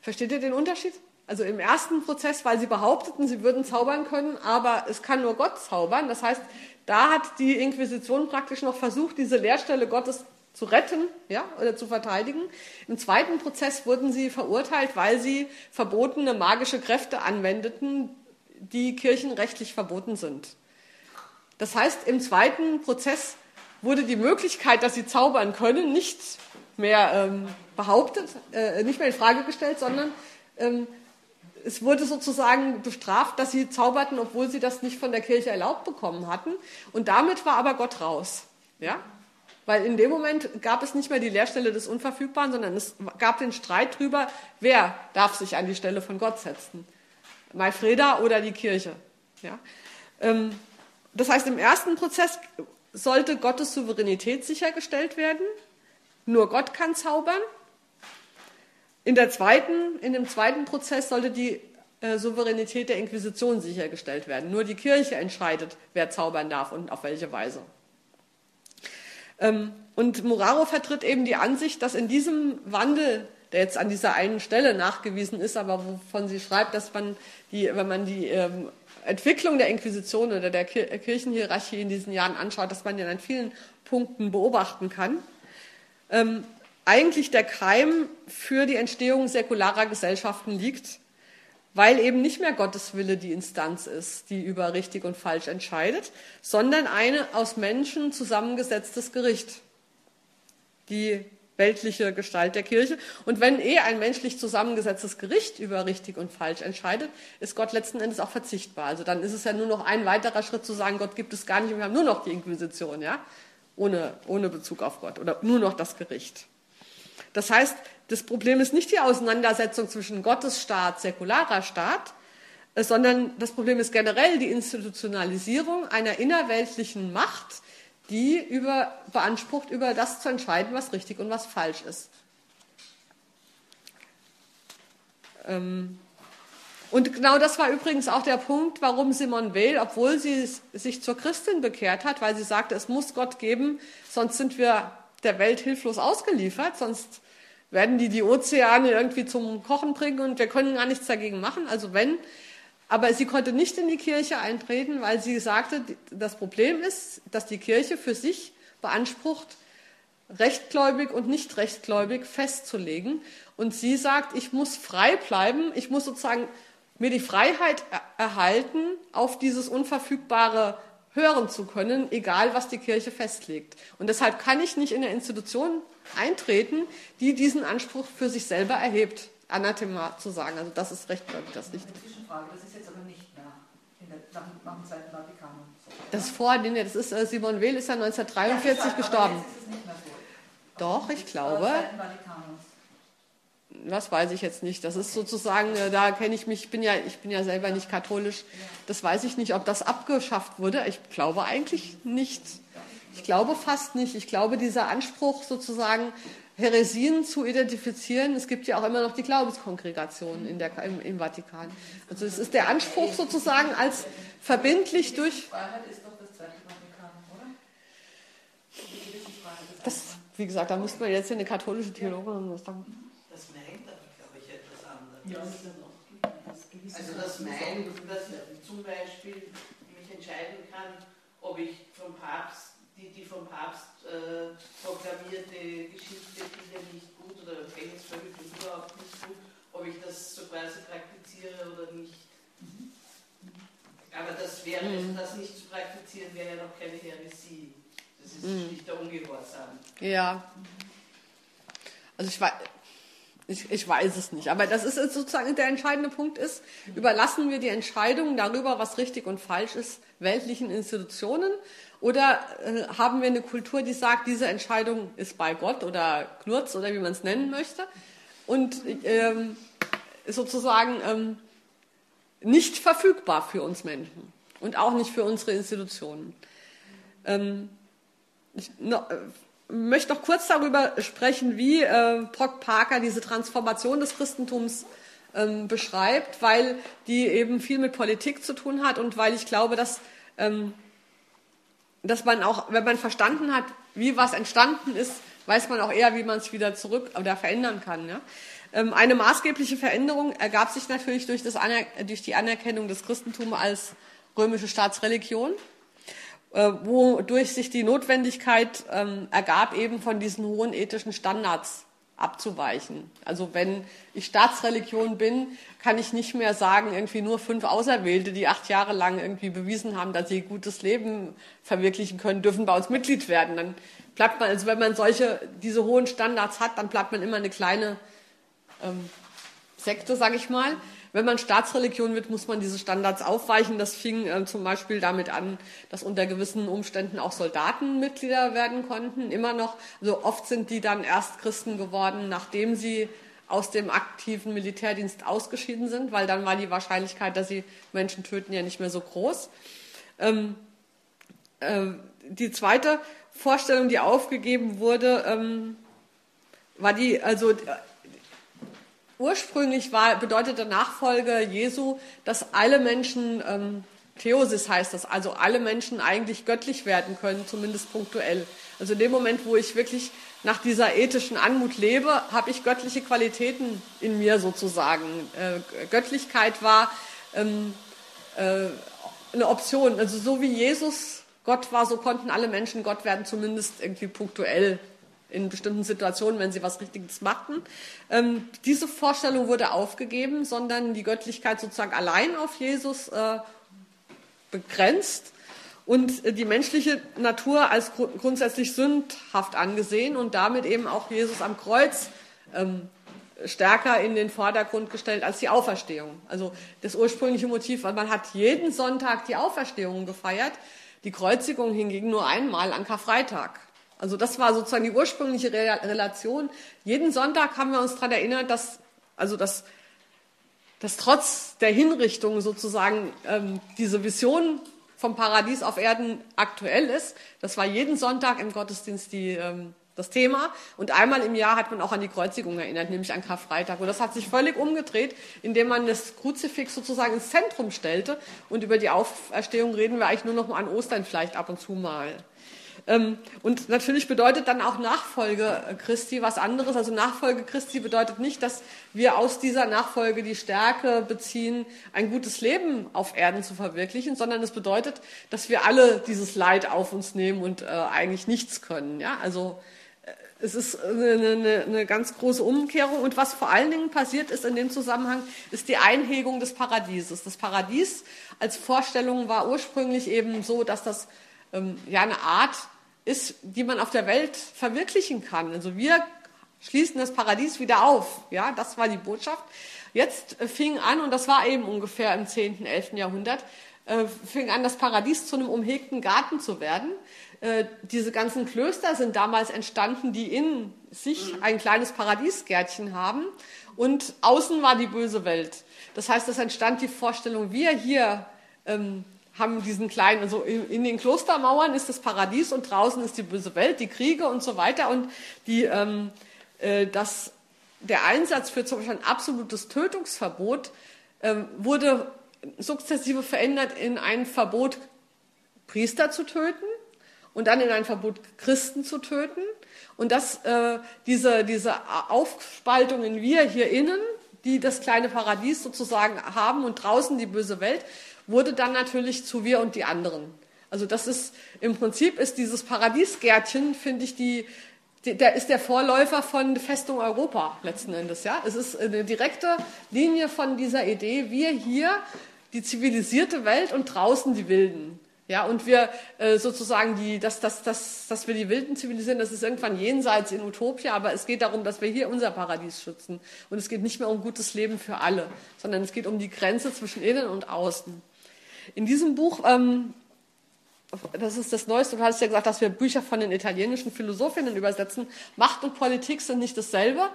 Versteht ihr den Unterschied? Also im ersten Prozess, weil sie behaupteten, sie würden zaubern können, aber es kann nur Gott zaubern. Das heißt, da hat die Inquisition praktisch noch versucht, diese Lehrstelle Gottes zu retten ja, oder zu verteidigen. Im zweiten Prozess wurden sie verurteilt, weil sie verbotene magische Kräfte anwendeten, die kirchenrechtlich verboten sind. Das heißt, im zweiten Prozess wurde die Möglichkeit, dass sie zaubern können, nicht mehr ähm, behauptet, äh, nicht mehr in Frage gestellt, sondern ähm, es wurde sozusagen bestraft, dass sie zauberten, obwohl sie das nicht von der Kirche erlaubt bekommen hatten. Und damit war aber Gott raus. Ja? Weil in dem Moment gab es nicht mehr die Lehrstelle des Unverfügbaren, sondern es gab den Streit darüber, wer darf sich an die Stelle von Gott setzen. Malfreda oder die Kirche. Ja? Ähm, das heißt, im ersten Prozess sollte Gottes Souveränität sichergestellt werden. Nur Gott kann zaubern. In, der zweiten, in dem zweiten Prozess sollte die äh, Souveränität der Inquisition sichergestellt werden. Nur die Kirche entscheidet, wer zaubern darf und auf welche Weise. Ähm, und Moraro vertritt eben die Ansicht, dass in diesem Wandel, der jetzt an dieser einen Stelle nachgewiesen ist, aber wovon sie schreibt, dass man die, wenn man die ähm, Entwicklung der Inquisition oder der Kirchenhierarchie in diesen Jahren anschaut, dass man den an vielen Punkten beobachten kann, ähm, eigentlich der Keim für die Entstehung säkularer Gesellschaften liegt weil eben nicht mehr Gottes Wille die Instanz ist, die über richtig und falsch entscheidet, sondern eine aus Menschen zusammengesetztes Gericht, die weltliche Gestalt der Kirche. Und wenn eh ein menschlich zusammengesetztes Gericht über richtig und falsch entscheidet, ist Gott letzten Endes auch verzichtbar. Also dann ist es ja nur noch ein weiterer Schritt zu sagen, Gott gibt es gar nicht und wir haben nur noch die Inquisition, ja, ohne, ohne Bezug auf Gott oder nur noch das Gericht. Das heißt, das Problem ist nicht die Auseinandersetzung zwischen Gottesstaat, säkularer Staat, äh, sondern das Problem ist generell die Institutionalisierung einer innerweltlichen Macht, die über, beansprucht, über das zu entscheiden, was richtig und was falsch ist. Ähm, und genau das war übrigens auch der Punkt, warum Simone Weil, obwohl sie sich zur Christin bekehrt hat, weil sie sagte, es muss Gott geben, sonst sind wir der Welt hilflos ausgeliefert, sonst werden die die Ozeane irgendwie zum Kochen bringen und wir können gar nichts dagegen machen. Also wenn aber sie konnte nicht in die Kirche eintreten, weil sie sagte, das Problem ist, dass die Kirche für sich beansprucht, rechtgläubig und nicht rechtgläubig festzulegen. Und sie sagt, ich muss frei bleiben, ich muss sozusagen mir die Freiheit erhalten, auf dieses Unverfügbare hören zu können, egal was die Kirche festlegt. Und deshalb kann ich nicht in eine Institution eintreten, die diesen Anspruch für sich selber erhebt. Anathema zu sagen. Also das ist recht, glaube ich, das nicht. Das ist jetzt aber nicht nach, der, nach, nach dem Zweiten Vatikanum. Das ist vor, nee, das ist, äh, Simon Weil ist ja 1943 ja, gestorben. Doch, ich glaube. Das weiß ich jetzt nicht. Das ist sozusagen, äh, da kenne ich mich, ich bin, ja, ich bin ja selber nicht katholisch. Das weiß ich nicht, ob das abgeschafft wurde. Ich glaube eigentlich nicht. Ich glaube fast nicht. Ich glaube, dieser Anspruch sozusagen, Heresien zu identifizieren. Es gibt ja auch immer noch die Glaubenskongregationen in der, im, im Vatikan. Also es ist der Anspruch sozusagen als verbindlich durch. Freiheit ist doch das zweite Vatikan, oder? Das, wie gesagt, da müsste man jetzt eine katholische Theologin was sagen. Das meint aber, glaube ich, Also das meint, dass ich zum Beispiel mich entscheiden kann, ob ich vom Papst die, die vom Papst äh, proklamierte Geschichte, die ja nicht gut oder Gefängnisverhütung überhaupt nicht gut, ob ich das so quasi praktiziere oder nicht. Aber das wäre, mhm. das nicht zu praktizieren, wäre ja noch keine Heresie. Das ist mhm. nicht der Ungehorsam. Ja. Also ich weiß, ich, ich, weiß es nicht. Aber das ist sozusagen der entscheidende Punkt ist, überlassen wir die Entscheidung darüber, was richtig und falsch ist, weltlichen Institutionen oder äh, haben wir eine Kultur, die sagt, diese Entscheidung ist bei Gott oder Knurz oder wie man es nennen möchte und ähm, sozusagen ähm, nicht verfügbar für uns Menschen und auch nicht für unsere Institutionen. Ähm, ich noch, äh, möchte noch kurz darüber sprechen, wie äh, Brock Parker diese Transformation des Christentums ähm, beschreibt, weil die eben viel mit Politik zu tun hat und weil ich glaube, dass ähm, dass man auch, wenn man verstanden hat, wie was entstanden ist, weiß man auch eher, wie man es wieder zurück oder verändern kann. Ja? Ähm, eine maßgebliche Veränderung ergab sich natürlich durch, das durch die Anerkennung des Christentums als römische Staatsreligion, äh, wodurch sich die Notwendigkeit ähm, ergab, eben von diesen hohen ethischen Standards abzuweichen. Also wenn ich Staatsreligion bin, kann ich nicht mehr sagen, irgendwie nur fünf Auserwählte, die acht Jahre lang irgendwie bewiesen haben, dass sie gutes Leben verwirklichen können, dürfen bei uns Mitglied werden. Dann bleibt man, also wenn man solche, diese hohen Standards hat, dann bleibt man immer eine kleine ähm, Sekte, sage ich mal. Wenn man Staatsreligion wird, muss man diese Standards aufweichen. Das fing äh, zum Beispiel damit an, dass unter gewissen Umständen auch Soldaten Mitglieder werden konnten. Immer noch, also oft sind die dann erst Christen geworden, nachdem sie aus dem aktiven Militärdienst ausgeschieden sind, weil dann war die Wahrscheinlichkeit, dass sie Menschen töten, ja nicht mehr so groß. Ähm, äh, die zweite Vorstellung, die aufgegeben wurde, ähm, war die, also ursprünglich war, bedeutete Nachfolge Jesu, dass alle Menschen, ähm, Theosis heißt das, also alle Menschen eigentlich göttlich werden können, zumindest punktuell. Also in dem Moment, wo ich wirklich nach dieser ethischen Anmut lebe, habe ich göttliche Qualitäten in mir sozusagen. Äh, Göttlichkeit war ähm, äh, eine Option. Also so wie Jesus Gott war, so konnten alle Menschen Gott werden, zumindest irgendwie punktuell in bestimmten Situationen, wenn sie was Richtiges machten. Ähm, diese Vorstellung wurde aufgegeben, sondern die Göttlichkeit sozusagen allein auf Jesus äh, begrenzt. und die menschliche Natur als grundsätzlich sündhaft angesehen und damit eben auch Jesus am Kreuz ähm, stärker in den Vordergrund gestellt als die Auferstehung. Also das ursprüngliche Motiv, weil man hat jeden Sonntag die Auferstehung gefeiert, die Kreuzigung hingegen nur einmal an Karfreitag. Also das war sozusagen die ursprüngliche Relation. Jeden Sonntag haben wir uns daran erinnert, dass also dass, dass trotz der Hinrichtung sozusagen ähm, diese Vision vom Paradies auf Erden aktuell ist. Das war jeden Sonntag im Gottesdienst die ähm, das Thema. Und einmal im Jahr hat man auch an die Kreuzigung erinnert, nämlich an Karfreitag. Und das hat sich völlig umgedreht, indem man das Kruzifix sozusagen ins Zentrum stellte. Und über die Auferstehung reden wir eigentlich nur noch mal an Ostern vielleicht ab und zu mal. Ähm, und natürlich bedeutet dann auch Nachfolge Christi was anderes. Also Nachfolge Christi bedeutet nicht, dass wir aus dieser Nachfolge die Stärke beziehen, ein gutes Leben auf Erden zu verwirklichen, sondern es bedeutet, dass wir alle dieses Leid auf uns nehmen und äh, eigentlich nichts können. Ja, also es ist eine, eine, eine, ganz große Umkehrung. Und was vor allen Dingen passiert ist in dem Zusammenhang, ist die Einhegung des Paradieses. Das Paradies als Vorstellung war ursprünglich eben so, dass das ähm, ja eine Art ist, die man auf der Welt verwirklichen kann. Also wir schließen das Paradies wieder auf. Ja, das war die Botschaft. Jetzt äh, fing an, und das war eben ungefähr im 10., 11. Jahrhundert, äh, fing an, das Paradies zu einem umhegten Garten zu werden. Äh, diese ganzen Klöster sind damals entstanden, die in sich mhm. ein kleines Paradiesgärtchen haben und außen war die böse Welt. Das heißt, es entstand die Vorstellung, wir hier ähm, haben diesen kleinen, also in, in, den Klostermauern ist das Paradies und draußen ist die böse Welt, die Kriege und so weiter und die, ähm, äh, das, der Einsatz für zum Beispiel ein absolutes Tötungsverbot ähm, wurde sukzessive verändert in ein Verbot, Priester zu töten und dann in ein Verbot, Christen zu töten. Und dass äh, diese, diese Aufspaltung in wir hier innen, die das kleine Paradies sozusagen haben und draußen die böse Welt, wurde dann natürlich zu wir und die anderen. Also das ist im Prinzip ist dieses Paradiesgärtchen, finde ich, die, die, der ist der Vorläufer von Festung Europa letzten Endes. Ja, es ist eine direkte Linie von dieser Idee: Wir hier die zivilisierte Welt und draußen die Wilden. Ja, und wir äh, sozusagen die, dass, dass, dass, dass wir die Wilden zivilisieren, das ist irgendwann jenseits in Utopia, aber es geht darum, dass wir hier unser Paradies schützen. Und es geht nicht mehr um gutes Leben für alle, sondern es geht um die Grenze zwischen innen und außen. In diesem Buch, ähm, das ist das Neueste, du hast ja gesagt, dass wir Bücher von den italienischen Philosophinnen übersetzen. Macht und Politik sind nicht dasselbe.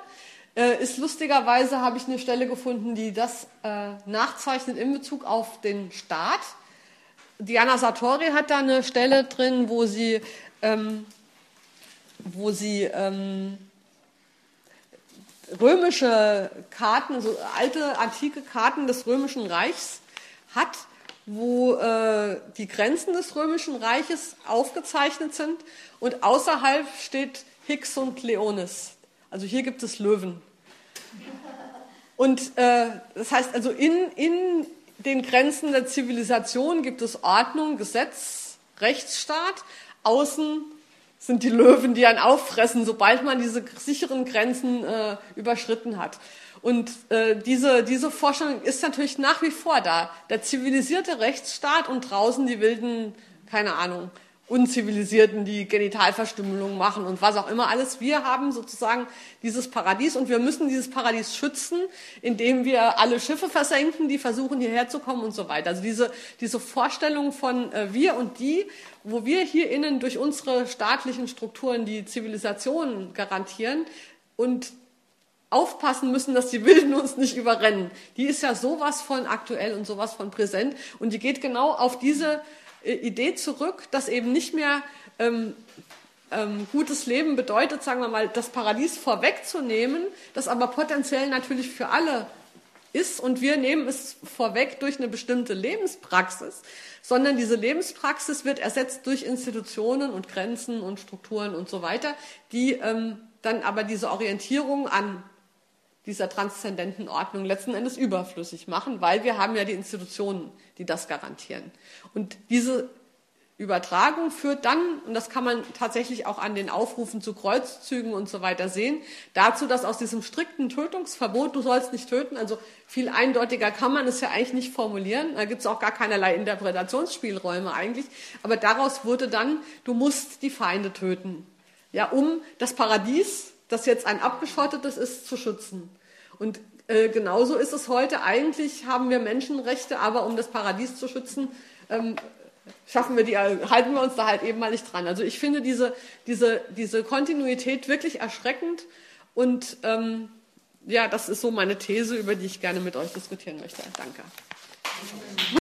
Äh, ist lustigerweise, habe ich eine Stelle gefunden, die das äh, nachzeichnet in Bezug auf den Staat Diana Sartori hat da eine Stelle drin, wo sie, ähm, wo sie ähm, römische Karten, so alte antike Karten des römischen Reichs hat, wo äh, die Grenzen des römischen Reiches aufgezeichnet sind und außerhalb steht Hicks und Leonis. Also hier gibt es Löwen. Und äh, das heißt also in, in den Grenzen der Zivilisation gibt es Ordnung, Gesetz, Rechtsstaat. Außen sind die Löwen, die einen auffressen, sobald man diese sicheren Grenzen äh, überschritten hat. Und äh, diese, diese Vorstellung ist natürlich nach wie vor da. Der zivilisierte Rechtsstaat und draußen die wilden, keine Ahnung, Unzivilisierten, die Genitalverstümmelung machen und was auch immer alles. Wir haben sozusagen dieses Paradies und wir müssen dieses Paradies schützen, indem wir alle Schiffe versenken, die versuchen hierher zu kommen und so weiter. Also diese, diese Vorstellung von äh, wir und die, wo wir hier innen durch unsere staatlichen Strukturen die Zivilisation garantieren und aufpassen müssen, dass die Wilden uns nicht überrennen. Die ist ja sowas von aktuell und sowas von präsent und die geht genau auf diese äh, Idee zurück, dass eben nicht mehr ähm, ähm, gutes Leben bedeutet, sagen wir mal, das Paradies vorwegzunehmen, das aber potenziell natürlich für alle ist und wir nehmen es vorweg durch eine bestimmte Lebenspraxis, sondern diese Lebenspraxis wird ersetzt durch Institutionen und Grenzen und Strukturen und so weiter, die ähm, dann aber diese Orientierung an dieser transzendenten Ordnung letzten Endes überflüssig machen, weil wir haben ja die Institutionen, die das garantieren. Und diese Übertragung führt dann, und das kann man tatsächlich auch an den Aufrufen zu Kreuzzügen und so weiter sehen, dazu, dass aus diesem strikten Tötungsverbot, du sollst nicht töten, also viel eindeutiger kann man es ja eigentlich nicht formulieren, da gibt es auch gar keinerlei Interpretationsspielräume eigentlich, aber daraus wurde dann, du musst die Feinde töten, ja, um das Paradies, das jetzt ein abgeschottetes ist, zu schützen. Und äh, genauso ist es heute. Eigentlich haben wir Menschenrechte, aber um das Paradies zu schützen, ähm, schaffen wir die, halten wir uns da halt eben mal nicht dran. Also ich finde diese, diese, diese Kontinuität wirklich erschreckend und ähm, ja, das ist so meine These, über die ich gerne mit euch diskutieren möchte. Danke.